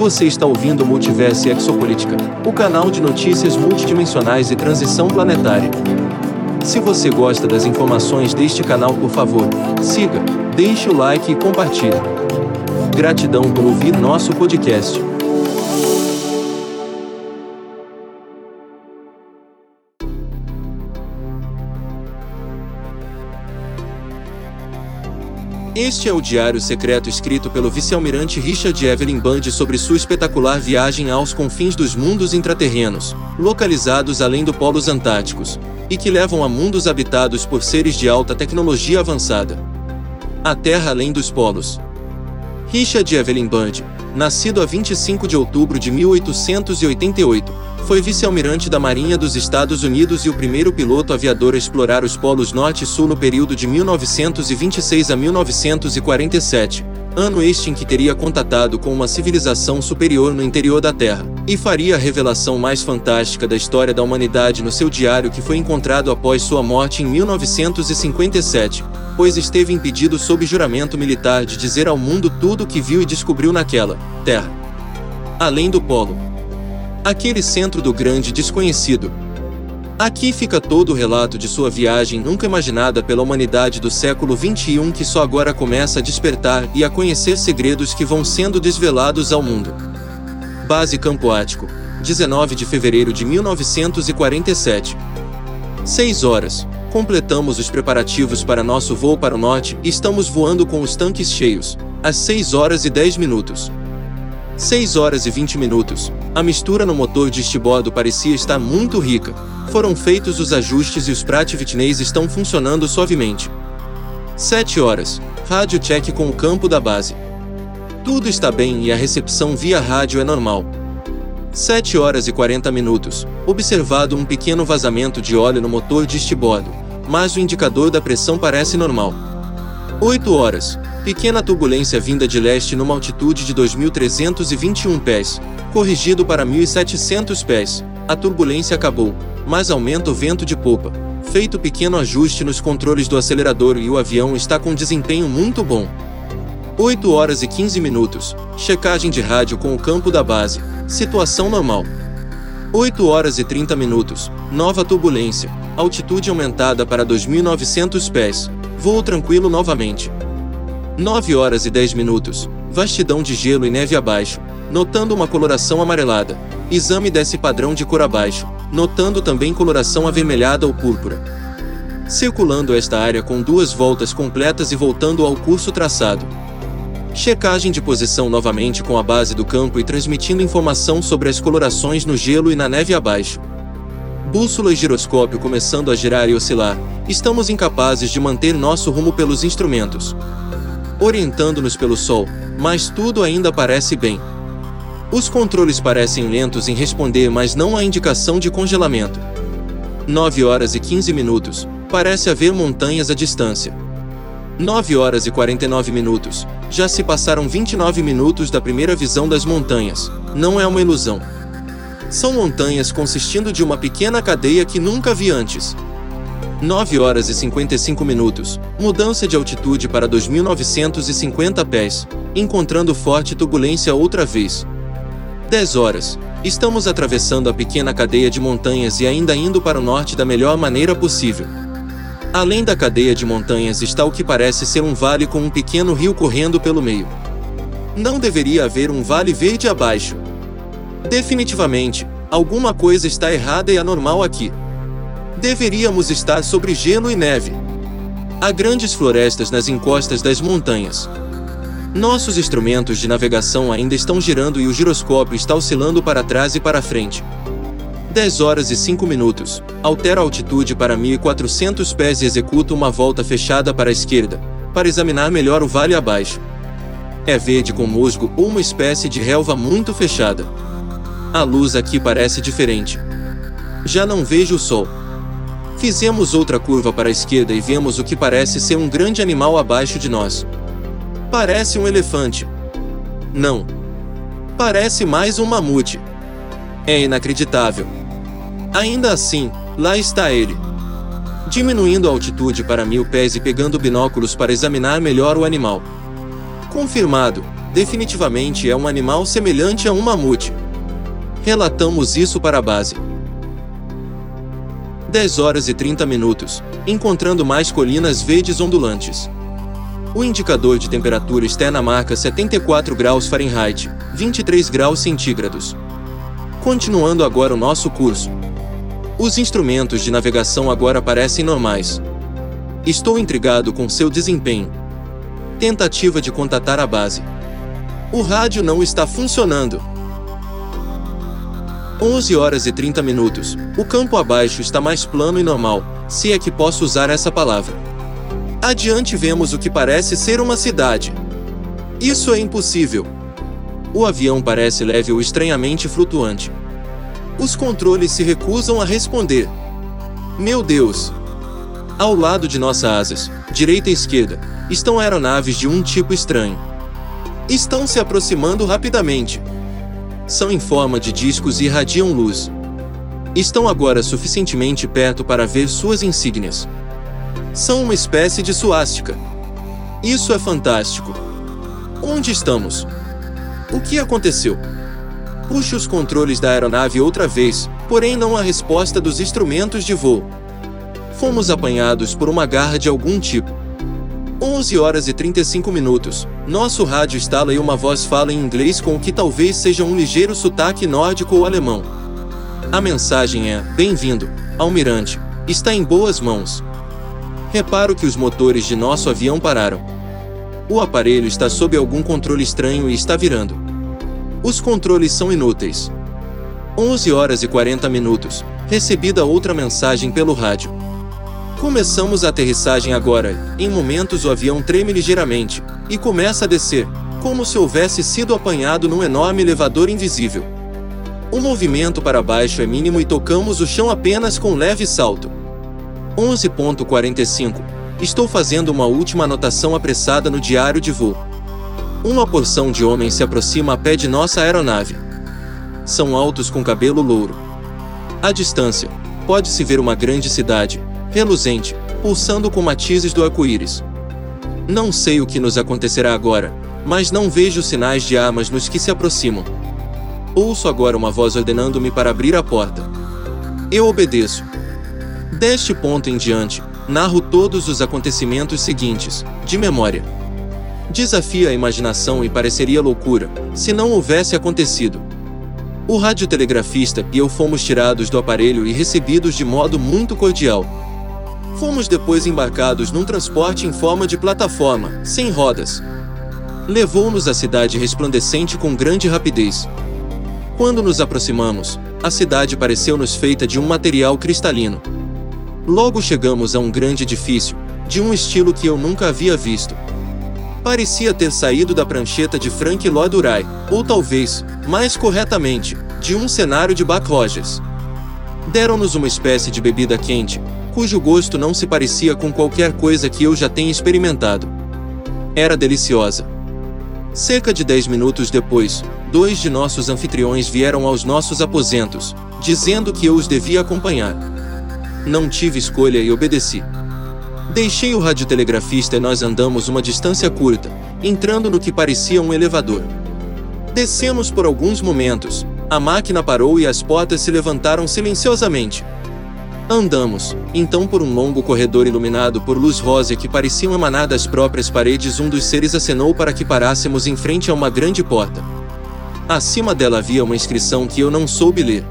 Você está ouvindo Multiverso e Exopolítica, o canal de notícias multidimensionais e transição planetária. Se você gosta das informações deste canal, por favor, siga, deixe o like e compartilhe. Gratidão por ouvir nosso podcast. Este é o diário secreto escrito pelo vice-almirante Richard Evelyn Band sobre sua espetacular viagem aos confins dos mundos intraterrenos, localizados além do polos antárticos, e que levam a mundos habitados por seres de alta tecnologia avançada. A Terra além dos polos. Richard Evelyn Band, nascido a 25 de outubro de 1888, foi vice-almirante da Marinha dos Estados Unidos e o primeiro piloto aviador a explorar os polos norte e sul no período de 1926 a 1947, ano este em que teria contatado com uma civilização superior no interior da Terra, e faria a revelação mais fantástica da história da humanidade no seu diário que foi encontrado após sua morte em 1957, pois esteve impedido sob juramento militar de dizer ao mundo tudo o que viu e descobriu naquela Terra. Além do polo, aquele centro do grande desconhecido. Aqui fica todo o relato de sua viagem nunca imaginada pela humanidade do século XXI que só agora começa a despertar e a conhecer segredos que vão sendo desvelados ao mundo. Base Campo Ático, 19 de fevereiro de 1947. 6 horas. Completamos os preparativos para nosso voo para o norte e estamos voando com os tanques cheios, às 6 horas e 10 minutos. 6 horas e 20 minutos. A mistura no motor de estibordo parecia estar muito rica. Foram feitos os ajustes e os prativitneis estão funcionando suavemente. 7 horas. Rádio check com o campo da base. Tudo está bem e a recepção via rádio é normal. 7 horas e 40 minutos. Observado um pequeno vazamento de óleo no motor de estibordo, mas o indicador da pressão parece normal. 8 horas. Pequena turbulência vinda de leste numa altitude de 2.321 pés, corrigido para 1.700 pés. A turbulência acabou, mas aumenta o vento de popa. Feito pequeno ajuste nos controles do acelerador e o avião está com desempenho muito bom. 8 horas e 15 minutos. Checagem de rádio com o campo da base. Situação normal. 8 horas e 30 minutos. Nova turbulência. Altitude aumentada para 2.900 pés. Voo tranquilo novamente. 9 horas e 10 minutos. Vastidão de gelo e neve abaixo, notando uma coloração amarelada. Exame desse padrão de cor abaixo, notando também coloração avermelhada ou púrpura. Circulando esta área com duas voltas completas e voltando ao curso traçado. Checagem de posição novamente com a base do campo e transmitindo informação sobre as colorações no gelo e na neve abaixo. Bússola e giroscópio começando a girar e oscilar. Estamos incapazes de manter nosso rumo pelos instrumentos orientando-nos pelo Sol, mas tudo ainda parece bem. Os controles parecem lentos em responder, mas não há indicação de congelamento. 9 horas e 15 minutos. Parece haver montanhas à distância. 9 horas e 49 minutos. Já se passaram 29 minutos da primeira visão das montanhas. Não é uma ilusão. São montanhas consistindo de uma pequena cadeia que nunca vi antes. 9 horas e 55 minutos. Mudança de altitude para 2.950 pés, encontrando forte turbulência outra vez. 10 horas. Estamos atravessando a pequena cadeia de montanhas e ainda indo para o norte da melhor maneira possível. Além da cadeia de montanhas está o que parece ser um vale com um pequeno rio correndo pelo meio. Não deveria haver um vale verde abaixo. Definitivamente, alguma coisa está errada e anormal aqui. Deveríamos estar sobre gelo e neve. Há grandes florestas nas encostas das montanhas. Nossos instrumentos de navegação ainda estão girando e o giroscópio está oscilando para trás e para frente. 10 horas e 5 minutos. Altera a altitude para 1400 pés e executa uma volta fechada para a esquerda, para examinar melhor o vale abaixo. É verde com musgo ou uma espécie de relva muito fechada. A luz aqui parece diferente. Já não vejo o sol. Fizemos outra curva para a esquerda e vemos o que parece ser um grande animal abaixo de nós. Parece um elefante. Não. Parece mais um mamute. É inacreditável. Ainda assim, lá está ele. Diminuindo a altitude para mil pés e pegando binóculos para examinar melhor o animal. Confirmado, definitivamente é um animal semelhante a um mamute. Relatamos isso para a base. 10 horas e 30 minutos, encontrando mais colinas verdes ondulantes. O indicador de temperatura está na marca 74 graus Fahrenheit, 23 graus centígrados. Continuando agora o nosso curso. Os instrumentos de navegação agora parecem normais. Estou intrigado com seu desempenho. Tentativa de contatar a base. O rádio não está funcionando. 11 horas e 30 minutos. O campo abaixo está mais plano e normal, se é que posso usar essa palavra. Adiante vemos o que parece ser uma cidade. Isso é impossível. O avião parece leve ou estranhamente flutuante. Os controles se recusam a responder. Meu Deus! Ao lado de nossas asas, direita e esquerda, estão aeronaves de um tipo estranho. Estão se aproximando rapidamente. São em forma de discos e irradiam luz. Estão agora suficientemente perto para ver suas insígnias são uma espécie de suástica. Isso é fantástico. Onde estamos? O que aconteceu? Puxe os controles da aeronave outra vez, porém não há resposta dos instrumentos de voo. Fomos apanhados por uma garra de algum tipo. 11 horas e 35 minutos. Nosso rádio instala e uma voz fala em inglês com o que talvez seja um ligeiro sotaque nórdico ou alemão. A mensagem é: Bem-vindo, almirante. Está em boas mãos. Reparo que os motores de nosso avião pararam. O aparelho está sob algum controle estranho e está virando. Os controles são inúteis. 11 horas e 40 minutos. Recebida outra mensagem pelo rádio. Começamos a aterrissagem agora. Em momentos o avião treme ligeiramente e começa a descer, como se houvesse sido apanhado num enorme elevador invisível. O movimento para baixo é mínimo e tocamos o chão apenas com um leve salto. 11.45 Estou fazendo uma última anotação apressada no diário de voo. Uma porção de homens se aproxima a pé de nossa aeronave. São altos com cabelo louro. À distância, pode-se ver uma grande cidade, reluzente, pulsando com matizes do arco-íris. Não sei o que nos acontecerá agora, mas não vejo sinais de armas nos que se aproximam. Ouço agora uma voz ordenando-me para abrir a porta. Eu obedeço. Deste ponto em diante, narro todos os acontecimentos seguintes, de memória. Desafia a imaginação e pareceria loucura, se não houvesse acontecido. O radiotelegrafista e eu fomos tirados do aparelho e recebidos de modo muito cordial. Fomos depois embarcados num transporte em forma de plataforma, sem rodas. Levou-nos à cidade resplandecente com grande rapidez. Quando nos aproximamos, a cidade pareceu-nos feita de um material cristalino. Logo chegamos a um grande edifício, de um estilo que eu nunca havia visto. Parecia ter saído da prancheta de Frank Lloyd Wright, ou talvez, mais corretamente, de um cenário de Buck Rogers. Deram-nos uma espécie de bebida quente, cujo gosto não se parecia com qualquer coisa que eu já tenha experimentado. Era deliciosa. Cerca de dez minutos depois, dois de nossos anfitriões vieram aos nossos aposentos, dizendo que eu os devia acompanhar. Não tive escolha e obedeci. Deixei o radiotelegrafista e nós andamos uma distância curta, entrando no que parecia um elevador. Descemos por alguns momentos, a máquina parou e as portas se levantaram silenciosamente. Andamos, então, por um longo corredor iluminado por luz rosa que pareciam emanar das próprias paredes. Um dos seres acenou para que parássemos em frente a uma grande porta. Acima dela havia uma inscrição que eu não soube ler.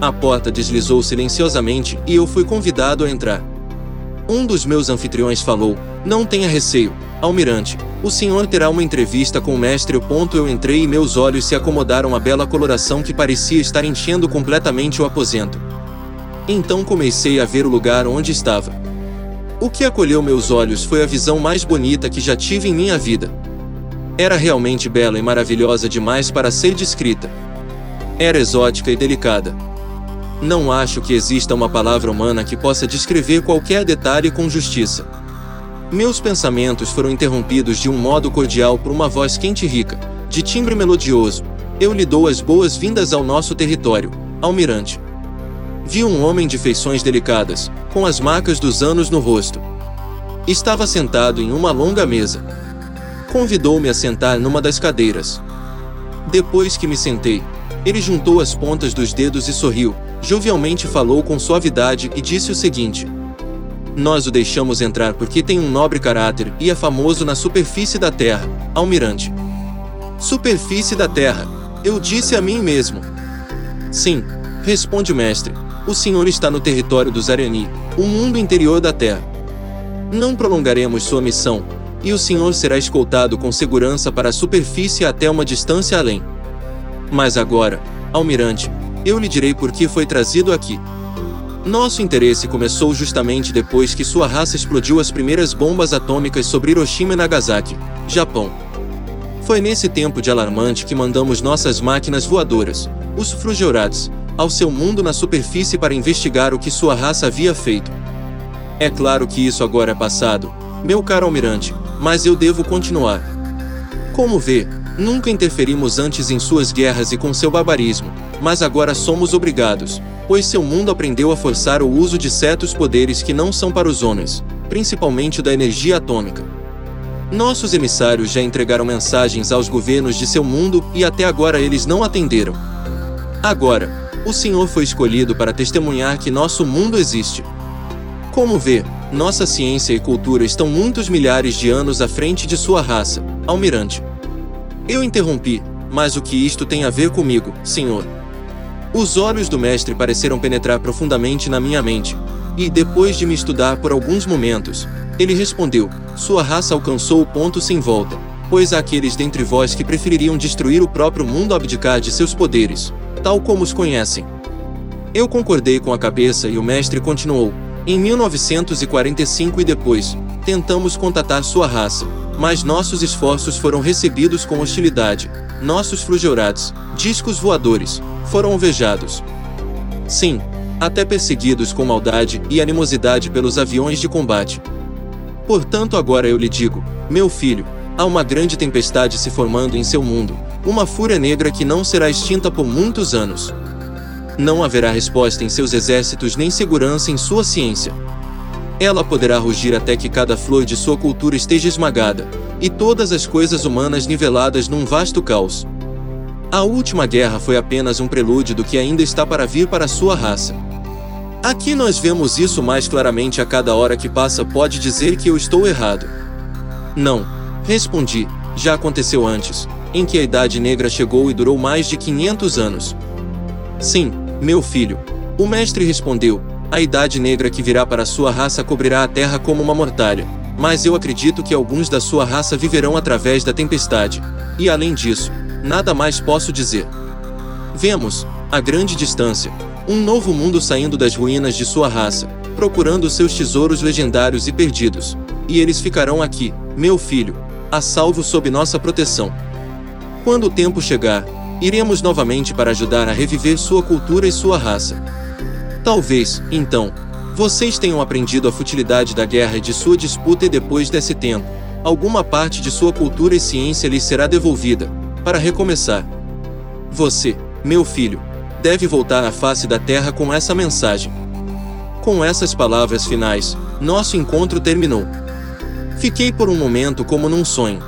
A porta deslizou silenciosamente e eu fui convidado a entrar. Um dos meus anfitriões falou: Não tenha receio, almirante. O senhor terá uma entrevista com o mestre. Eu entrei e meus olhos se acomodaram à bela coloração que parecia estar enchendo completamente o aposento. Então comecei a ver o lugar onde estava. O que acolheu meus olhos foi a visão mais bonita que já tive em minha vida. Era realmente bela e maravilhosa demais para ser descrita. Era exótica e delicada. Não acho que exista uma palavra humana que possa descrever qualquer detalhe com justiça. Meus pensamentos foram interrompidos de um modo cordial por uma voz quente e rica, de timbre melodioso. Eu lhe dou as boas-vindas ao nosso território, almirante. Vi um homem de feições delicadas, com as marcas dos anos no rosto. Estava sentado em uma longa mesa. Convidou-me a sentar numa das cadeiras. Depois que me sentei, ele juntou as pontas dos dedos e sorriu, jovialmente falou com suavidade e disse o seguinte: Nós o deixamos entrar porque tem um nobre caráter e é famoso na superfície da terra, almirante. Superfície da terra, eu disse a mim mesmo. Sim, responde o mestre, o senhor está no território dos Arani, o mundo interior da terra. Não prolongaremos sua missão, e o senhor será escoltado com segurança para a superfície até uma distância além. Mas agora, almirante, eu lhe direi por que foi trazido aqui. Nosso interesse começou justamente depois que sua raça explodiu as primeiras bombas atômicas sobre Hiroshima e Nagasaki, Japão. Foi nesse tempo de alarmante que mandamos nossas máquinas voadoras, os Frugeorats, ao seu mundo na superfície para investigar o que sua raça havia feito. É claro que isso agora é passado, meu caro almirante, mas eu devo continuar. Como vê, nunca interferimos antes em suas guerras e com seu barbarismo, mas agora somos obrigados, pois seu mundo aprendeu a forçar o uso de certos poderes que não são para os homens, principalmente da energia atômica. Nossos emissários já entregaram mensagens aos governos de seu mundo e até agora eles não atenderam. Agora, o Senhor foi escolhido para testemunhar que nosso mundo existe. Como vê, nossa ciência e cultura estão muitos milhares de anos à frente de sua raça, almirante. Eu interrompi, mas o que isto tem a ver comigo, senhor? Os olhos do mestre pareceram penetrar profundamente na minha mente, e, depois de me estudar por alguns momentos, ele respondeu: Sua raça alcançou o ponto sem volta, pois há aqueles dentre vós que prefeririam destruir o próprio mundo abdicar de seus poderes, tal como os conhecem. Eu concordei com a cabeça e o mestre continuou: em 1945 e depois, tentamos contatar sua raça, mas nossos esforços foram recebidos com hostilidade. Nossos frugeurados, discos voadores, foram alvejados. Sim, até perseguidos com maldade e animosidade pelos aviões de combate. Portanto, agora eu lhe digo, meu filho, há uma grande tempestade se formando em seu mundo, uma fúria negra que não será extinta por muitos anos não haverá resposta em seus exércitos nem segurança em sua ciência. Ela poderá rugir até que cada flor de sua cultura esteja esmagada, e todas as coisas humanas niveladas num vasto caos. A última guerra foi apenas um prelúdio do que ainda está para vir para sua raça. Aqui nós vemos isso mais claramente a cada hora que passa. Pode dizer que eu estou errado. Não, respondi, já aconteceu antes, em que a Idade Negra chegou e durou mais de 500 anos. Sim, meu filho, o mestre respondeu: A idade negra que virá para sua raça cobrirá a terra como uma mortalha. Mas eu acredito que alguns da sua raça viverão através da tempestade. E além disso, nada mais posso dizer. Vemos, a grande distância, um novo mundo saindo das ruínas de sua raça, procurando seus tesouros legendários e perdidos. E eles ficarão aqui, meu filho, a salvo sob nossa proteção. Quando o tempo chegar, iremos novamente para ajudar a reviver sua cultura e sua raça. Talvez, então, vocês tenham aprendido a futilidade da guerra e de sua disputa e depois desse tempo, alguma parte de sua cultura e ciência lhes será devolvida, para recomeçar. Você, meu filho, deve voltar à face da terra com essa mensagem. Com essas palavras finais, nosso encontro terminou. Fiquei por um momento como num sonho.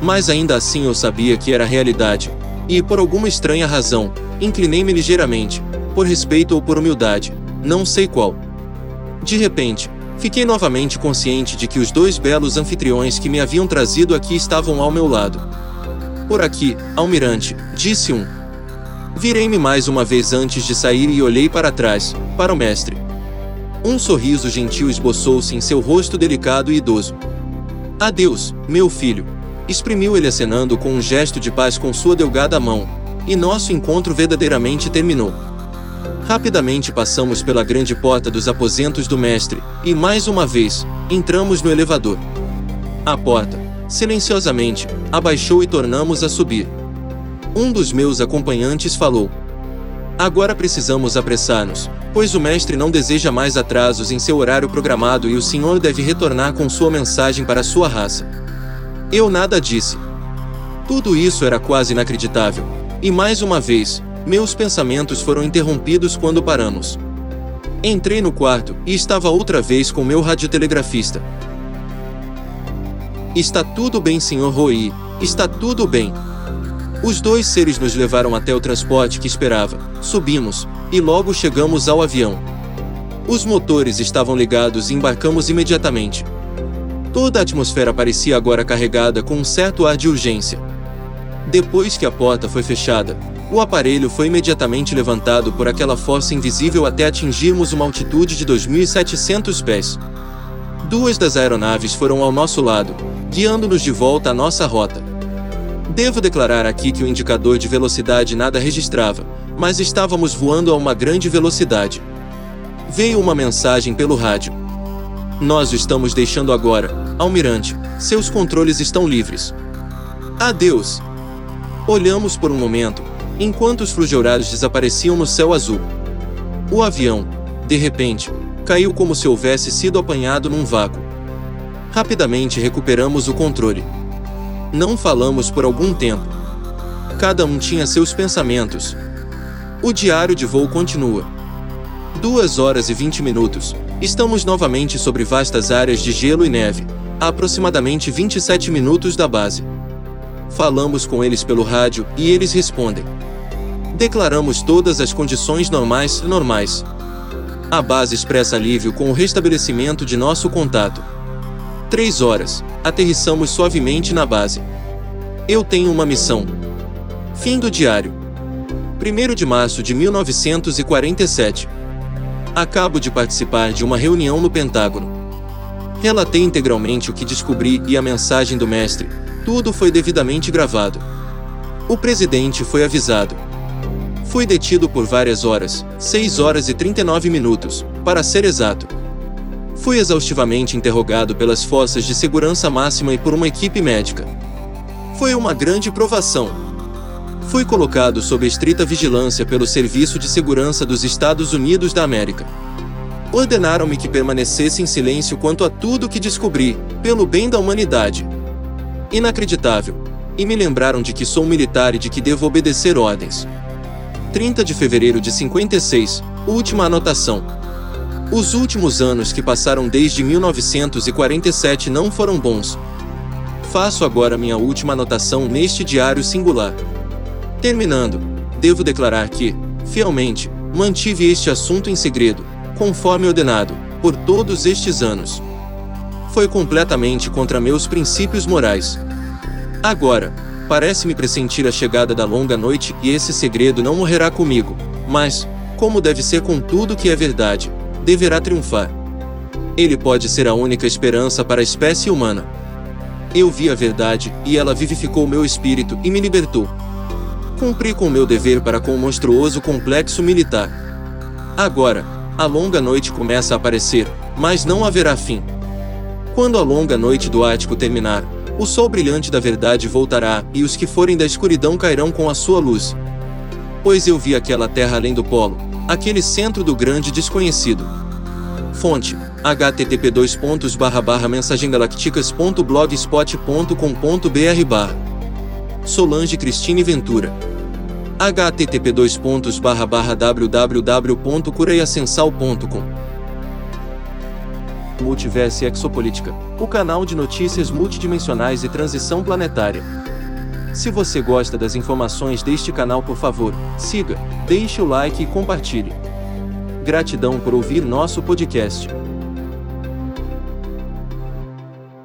Mas ainda assim eu sabia que era realidade, e, por alguma estranha razão, inclinei-me ligeiramente, por respeito ou por humildade, não sei qual. De repente, fiquei novamente consciente de que os dois belos anfitriões que me haviam trazido aqui estavam ao meu lado. Por aqui, almirante, disse um. Virei-me mais uma vez antes de sair e olhei para trás, para o mestre. Um sorriso gentil esboçou-se em seu rosto delicado e idoso. Adeus, meu filho, exprimiu ele acenando com um gesto de paz com sua delgada mão, e nosso encontro verdadeiramente terminou. Rapidamente passamos pela grande porta dos aposentos do mestre, e mais uma vez, entramos no elevador. A porta, silenciosamente, abaixou e tornamos a subir. Um dos meus acompanhantes falou: Agora precisamos apressar-nos, pois o mestre não deseja mais atrasos em seu horário programado e o senhor deve retornar com sua mensagem para sua raça. Eu nada disse. Tudo isso era quase inacreditável. E mais uma vez, meus pensamentos foram interrompidos quando paramos. Entrei no quarto e estava outra vez com meu radiotelegrafista. Está tudo bem, Sr. Roi. Está tudo bem. Os dois seres nos levaram até o transporte que esperava. Subimos e logo chegamos ao avião. Os motores estavam ligados e embarcamos imediatamente. Toda a atmosfera parecia agora carregada com um certo ar de urgência. Depois que a porta foi fechada, o aparelho foi imediatamente levantado por aquela força invisível até atingirmos uma altitude de 2.700 pés. Duas das aeronaves foram ao nosso lado, guiando-nos de volta à nossa rota. Devo declarar aqui que o indicador de velocidade nada registrava, mas estávamos voando a uma grande velocidade. Veio uma mensagem pelo rádio. Nós o estamos deixando agora, almirante. Seus controles estão livres. Adeus. Olhamos por um momento, enquanto os flugeorados desapareciam no céu azul. O avião, de repente, caiu como se houvesse sido apanhado num vácuo. Rapidamente recuperamos o controle. Não falamos por algum tempo. Cada um tinha seus pensamentos. O diário de voo continua. Duas horas e vinte minutos. Estamos novamente sobre vastas áreas de gelo e neve, a aproximadamente 27 minutos da base. Falamos com eles pelo rádio e eles respondem. Declaramos todas as condições normais normais. A base expressa alívio com o restabelecimento de nosso contato. Três horas. Aterrissamos suavemente na base. Eu tenho uma missão. Fim do diário. 1 de março de 1947. Acabo de participar de uma reunião no Pentágono. Relatei integralmente o que descobri e a mensagem do mestre. Tudo foi devidamente gravado. O presidente foi avisado. Fui detido por várias horas, 6 horas e 39 minutos, para ser exato. Fui exaustivamente interrogado pelas forças de segurança máxima e por uma equipe médica. Foi uma grande provação. Fui colocado sob estrita vigilância pelo Serviço de Segurança dos Estados Unidos da América. Ordenaram-me que permanecesse em silêncio quanto a tudo que descobri, pelo bem da humanidade. Inacreditável. E me lembraram de que sou militar e de que devo obedecer ordens. 30 de fevereiro de 56, última anotação. Os últimos anos que passaram desde 1947 não foram bons. Faço agora minha última anotação neste diário singular. Terminando, devo declarar que, fielmente, mantive este assunto em segredo, conforme ordenado, por todos estes anos. Foi completamente contra meus princípios morais. Agora, Parece-me pressentir a chegada da longa noite e esse segredo não morrerá comigo, mas, como deve ser com tudo que é verdade, deverá triunfar. Ele pode ser a única esperança para a espécie humana. Eu vi a verdade e ela vivificou meu espírito e me libertou. Cumpri com meu dever para com o monstruoso complexo militar. Agora, a longa noite começa a aparecer, mas não haverá fim. Quando a longa noite do ático terminar, o sol brilhante da verdade voltará, e os que forem da escuridão cairão com a sua luz. Pois eu vi aquela terra além do polo, aquele centro do grande desconhecido. Fonte: http mensagengalacticas.blogspot.com.br barra Solange Cristine Ventura http Multiverse Exopolítica, o canal de notícias multidimensionais e transição planetária. Se você gosta das informações deste canal, por favor, siga, deixe o like e compartilhe. Gratidão por ouvir nosso podcast.